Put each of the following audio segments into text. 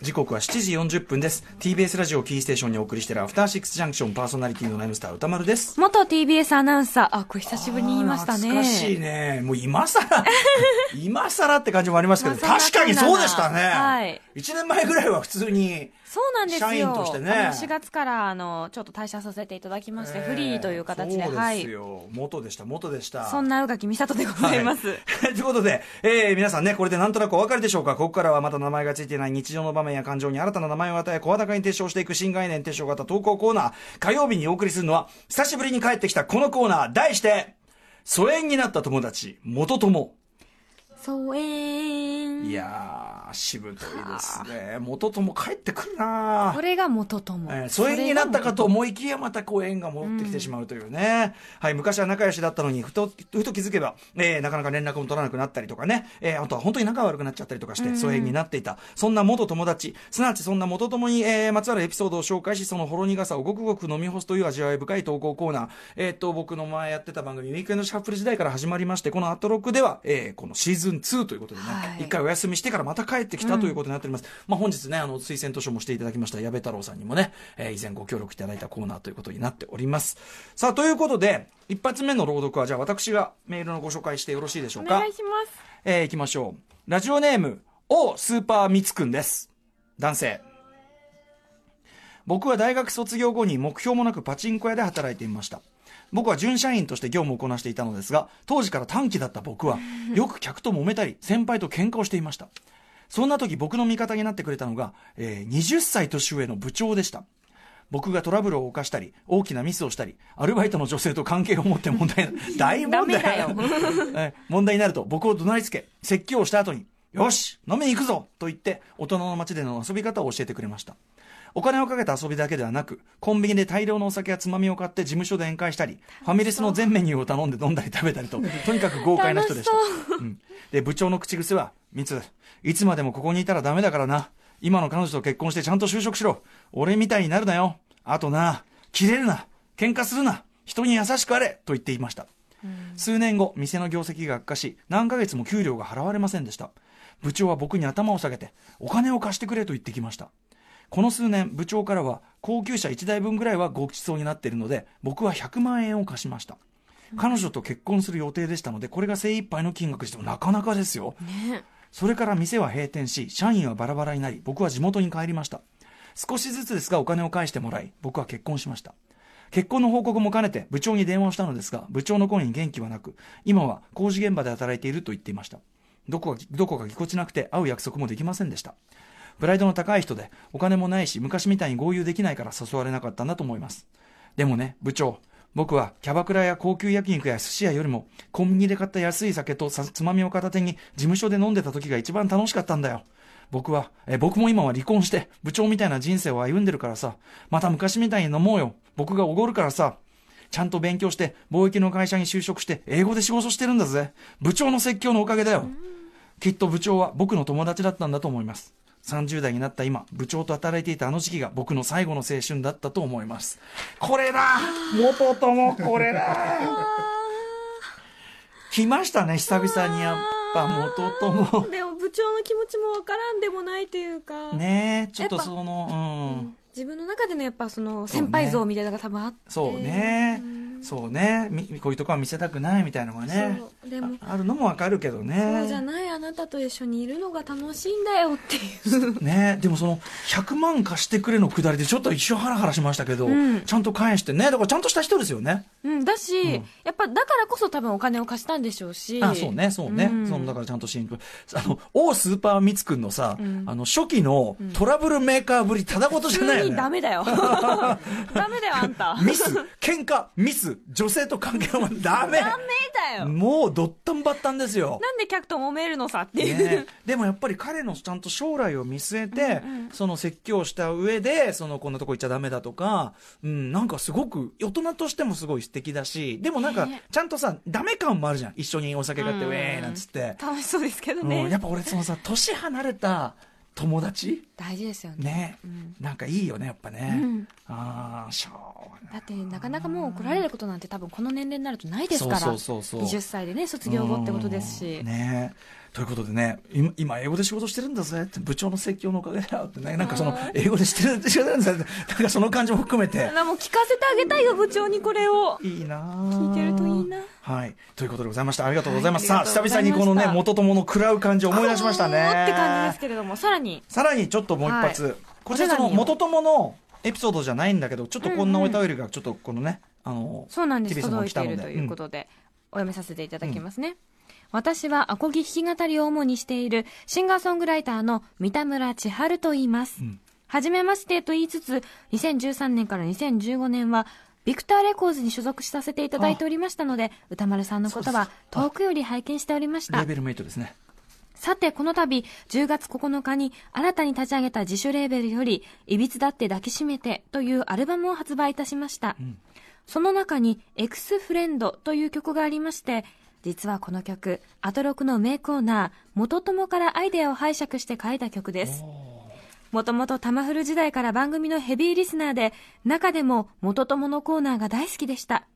時刻は7時40分です。TBS ラジオキーステーションにお送りしているアフターシックスジャンクションパーソナリティのナイムスター歌丸です。元 TBS アナウンサー、あ、これ久しぶりに言いましたね。懐かしいね。もう今更 今更って感じもありますけど、まあ確かにそうでしたね、はい。1年前ぐらいは普通にそうなんですよ。社員としてね。あの4月から、あの、ちょっと退社させていただきまして、フリーという形で、そうはいです。よ、元でした元でした。そんな宇垣美里でございます。はい。ということで、えー皆さんね、これでなんとなくお分かりでしょうか。ここからはまた名前が付いてない日常の場面や感情に新たな名前を与え、声高に提唱していく新概念提唱型投稿コーナー。火曜日にお送りするのは、久しぶりに帰ってきたこのコーナー、題して、疎遠になった友達、元友。疎遠。いやー、しぶといですね。元友帰ってくるなこれが元友。えー疎遠になったかと思いきやまたこう縁が戻ってきてしまうというね、はい昔は仲良しだったのにふとふと気づけば、えーなかなか連絡も取らなくなったりとかね、えーあとは本当に仲悪くなっちゃったりとかして疎遠になっていた。そんな元友達。すなわちそんな元友に、えーまつわるエピソードを紹介しそのほろ苦さをごくごく飲み干すという味わい深い投稿コーナー、えーっと僕の前やってた番組「ウィークエンドシャッフル」時代から始まりましてこの「アトロック」では、えーこのシーズン2ということでね、はい。一回お休みしてからまた帰ってきたということになっております、まあ、本日ねあの推薦図書もしていただきました。矢部太郎さんにもね、えー以前ご協力いただいたコーナーということになっております。さあということで一発目の朗読はじゃあ私がメールのご紹介してよろしいでしょうか？お願いします。えー、いきましょう。ラジオネーム O スーパーみつくんです。男性。僕は大学卒業後に目標もなくパチンコ屋で働いていました僕は準社員として業務をこなしていたのですが当時から短期だった僕は よく客と揉めたり先輩と喧嘩をしていました。そんな時僕の味方になってくれたのが、えー20歳年上の部長でした。僕がトラブルを犯したり大きなミスをしたりアルバイトの女性と関係を持って問題 大問題。だよ。え問題になると僕を怒鳴りつけ説教をした後に「よし飲みに行くぞ!」と言って大人の街での遊び方を教えてくれましたお金をかけた遊びだけではなくコンビニで大量のお酒やつまみを買って事務所で宴会したりファミレスの全メニューを頼んで飲んだり食べたりと とにかく豪快な人でした。楽しう。ん、で部長の口癖は「みついつまでもここにいたらダメだからな。今の彼女と結婚してちゃんと就職しろ。俺みたいになるなよ。あとな切れるな。喧嘩するな。人に優しくあれ」と言っていました。数年後店の業績が悪化し何ヶ月も給料が払われませんでした。部長は僕に頭を下げてお金を貸してくれと言ってきましたこの数年部長からは高級車1台分ぐらいはごちそうになっているので僕は100万円を貸しました。彼女と結婚する予定でしたのでこれが精一杯の金額でしてもなかなかですよ。ねそれから店は閉店し社員はバラバラになり僕は地元に帰りました。少しずつですがお金を返してもらい僕は結婚しました。結婚の報告も兼ねて部長に電話をしたのですが部長の声に元気はなく今は工事現場で働いていると言っていました。どこかどこかぎこちなくて会う約束もできませんでしたプライドの高い人でお金もないし昔みたいに豪遊できないから誘われなかったんだと思います。でもね部長僕はキャバクラや高級焼肉や寿司屋よりもコンビニで買った安い酒とつまみを片手に事務所で飲んでた時が一番楽しかったんだよ。僕はえ僕も今は離婚して部長みたいな人生を歩んでるからさまた昔みたいに飲もうよ。僕がおごるからさちゃんと勉強して貿易の会社に就職して英語で仕事してるんだぜ。部長の説教のおかげだよ。きっと部長は僕の友達だったんだと思います。30代になった今部長と働いていたあの時期が僕の最後の青春だったと思います。これだ！元友これだ！来ましたね久々にやっぱ元友。でも部長の気持ちもわからんでもないというか、ねえちょっとそのうん。自分の中でのやっぱその先輩像みたいなのが多分あって。そうねそうね。みこういうとこは見せたくないみたいなのがね。でもああるのもわかるけどね。そうじゃないあなたと一緒にいるのが楽しいんだよっていう。ね。でもその100万貸してくれのくだりでちょっと一瞬ハラハラしましたけど、うん。ちゃんと返してね。だからちゃんとした人ですよね。うん、だし、ん。やっぱだからこそ多分お金を貸したんでしょうし。あそうねそうね、うん。そのだからちゃんとシンプル。あの王スーパーミツくんのさ、ん。あの初期のトラブルメーカーぶりただごとじゃないよね。にダメだよ。ダメだよあんた。ミス。喧嘩。ミス女性と関係はダメ。ダメだよ。もうドッタンバッタンですよ。なんで客と揉めるのさっていう、ね、でもやっぱり彼のちゃんと将来を見据えて、その説教した上でそのこんなとこ行っちゃダメだとか、うん、なんかすごく大人としてもすごい素敵だしでもなんかね。ちゃんとさダメ感もあるじゃん。一緒にお酒買ってうん。ウェーなんつって、楽しそうですけどうんね、やっぱ俺そのさ年離れた友達？大事ですよね。ね、うん。なんかいいよねやっぱね、うん。ああしょうがない。だってなかなかもう怒られることなんて多分この年齢になるとないですから。そうそうそうそう。20歳でね卒業後ってことですし、うん。ねということでね、今、今英語で仕事してるんだぜって、部長の説教のおかげだよってね、なんかその、英語でしてる、してるんだぜって、なんかその感じも含めて、なもう聞かせてあげたいよ、部長にこれを。いいな聞いてるといいな。はい。ということでございました。ありがとうございます。はいさあ、久々にこのね、元友の食らう感じを思い出しましたね。って感じですけれども、さらに、さらにちょっともう一発、はいこちらその元友のエピソードじゃないんだけど、ちょっとこんなお便りがちょっとこのね、あの、そうなんです、届いているということで、お読みさせていただきますね。私はアコギ弾き語りを主にしているシンガーソングライターの三田村千春と言います。んはじめましてと言いつつ、2013年から2015年は、ビクターレコーズに所属させていただいておりましたので、歌丸さんのことは遠くより拝見しておりましたレー。ベルメイトですね。さて、この度、10月9日に新たに立ち上げた自主レーベルより、いびつだって抱きしめてというアルバムを発売いたしました。その中に、エクスフレンドという曲がありまして、実はこの曲、アトロクの名コーナー、元友からアイデアを拝借して書いた曲です。もともとタマフル時代から番組のヘビーリスナーで、中でも元友のコーナーが大好きでした。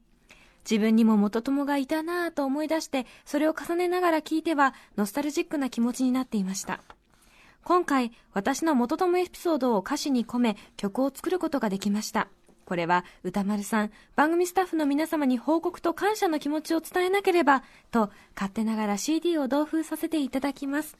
自分にも元友がいたなぁと思い出して、それを重ねながら聞いては、ノスタルジックな気持ちになっていました。今回、私の元友エピソードを歌詞に込め、曲を作ることができました。これは、歌丸さん、番組スタッフの皆様に報告と感謝の気持ちを伝えなければ、と、勝手ながら CD を同封させていただきます。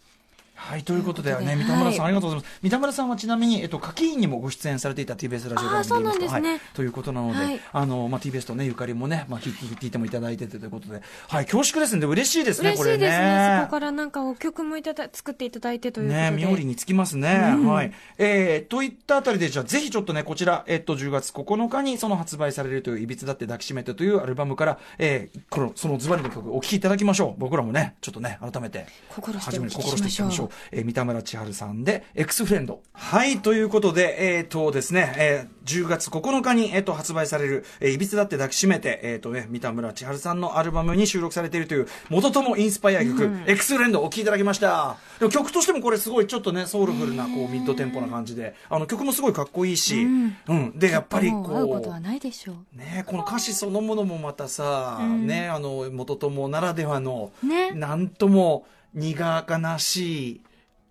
はい、ということでね、三田村さん、はいありがとうございます。三田村さんはちなみに、えっと、課金員にもご出演されていた TBS ラジオ番組ですねはい、ということなので、はいあの、まあ、TBS とね、ゆかりもね、まあ、聞いてもいただいててということで、はい、恐縮ですんで、嬉しいですね、これね。嬉しいですね。そこからなんかお曲もいただ作っていただいてということで。ね、妙利につきますね。はい。えー、といったあたりで、じゃあ、ぜひちょっとね、こちら、えっと、10月9日に、その発売されるという、いびつだって抱きしめてというアルバムから、えー、この、そのズバリの曲、お聴きいただきましょう。僕らもね、ちょっとね、改めて。心していきましょうえー三田村千春さんで、エクスフレンド。はい、ということで、えっ、とですね、えー10月9日に、えっ、と、発売される、えーいびつだって抱きしめて、えっ、とね、三田村千春さんのアルバムに収録されているという、元ともインスパイア曲、エクスフレンドをお聴きいただきました。でも曲としてもこれすごいちょっとね、ソウルフルな、こう、ミッドテンポな感じで、あの、曲もすごいかっこいいし、うん。で、やっぱりもう会うことはこないでしょう。う、ね、この歌詞そのものもまたさ、ね、あの、元友ならではの、ねなんとも苦々しい、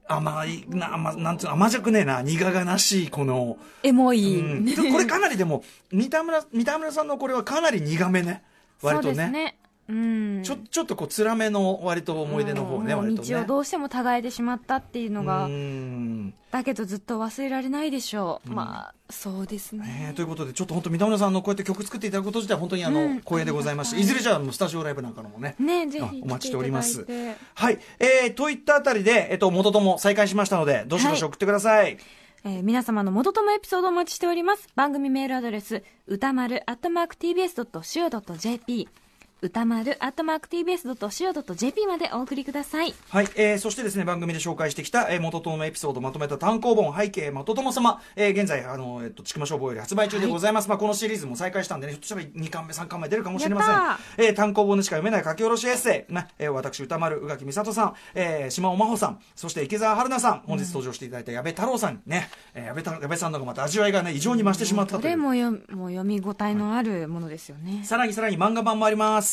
甘い、な、甘、なんつうの、甘じゃくねえな、苦々しい、この、エモい。うん。でこれかなりでも、三田村、三田村さんのこれはかなり苦めね。割とそうですね。ね。うん。ちょ、ちょっとこう、辛めの割と思い出の方ね、もう割とね。道をどうしても違えてしまったっていうのが、うん。だけどずっと忘れられないでしょう。まあ、そうですね。ねということで、ちょっと本当三田村さんのこうやって曲作っていただくこと自体本当にあの、うん光栄でございますし、いずれじゃあスタジオライブなんかのもね。ねぜひあお待ちしております。はい。えー、といったあたりで、えっと、元とも再開しましたので、どしどし送ってください。えー皆様の元友エピソードをお待ちしております。番組メールアドレス、歌丸アットマーク tbs.co.jp 歌丸アットマーク tbs.co.jp までお送りください。はい、えー、そしてですね、番組で紹介してきた、えー、元友のエピソードをまとめた単行本、背景元友様、えー、現在、あの、えっと、ちくま消防より発売中でございます。まあ、このシリーズも再開したんでね、ひょっとしたら2巻目、3巻目出るかもしれません。えー、単行本でしか読めない書き下ろしエッセイ、ね、えー、私、歌丸、宇垣美里さん、えー、島尾真帆さん、そして池澤春菜さん、本日登場していただいた矢部太郎さんにね、えー、矢部た矢部さんのがまた味わいがね、異常に増してしまったことれいう。もよもう読み応えのあるものですよね。さらにさらに漫画版もあります。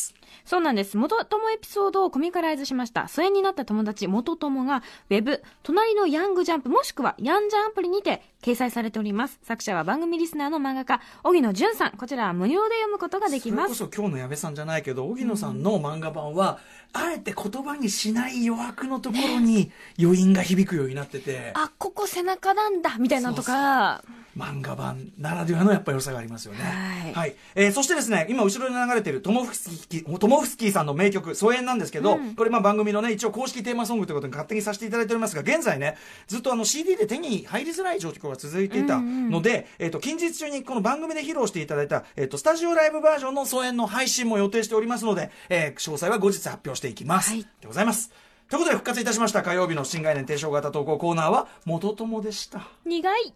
そうなんです。元友エピソードをコミカライズしました。疎遠になった友達、元友が、ウェブ、隣のヤングジャンプ、もしくはヤンジャンアプリにて掲載されております。作者は番組リスナーの漫画家、荻野淳さん。こちらは無料で読むことができます。それこそ今日の矢部さんじゃないけど、荻野さんの漫画版は、あえて言葉にしない余白のところに余韻が響くようになってて、あ、ここ背中なんだみたいなのとか、漫画版ならではのやっぱ良さがありますよね。はいえーそしてですね、今後ろに流れているトモフスキー、トモフスキーさんの名曲、疎遠なんですけど、これまあ番組のね、一応公式テーマソングということに勝手にさせていただいておりますが、現在ね、ずっとあの CD で手に入りづらい状況が続いていたので、えっ、と、近日中にこの番組で披露していただいた、えっ、と、スタジオライブバージョンの疎遠の配信も予定しておりますので、えー詳細は後日発表していきます。はいでございます。ということで復活いたしました火曜日の新概念提唱型投稿コーナーは、元友でした。苦い。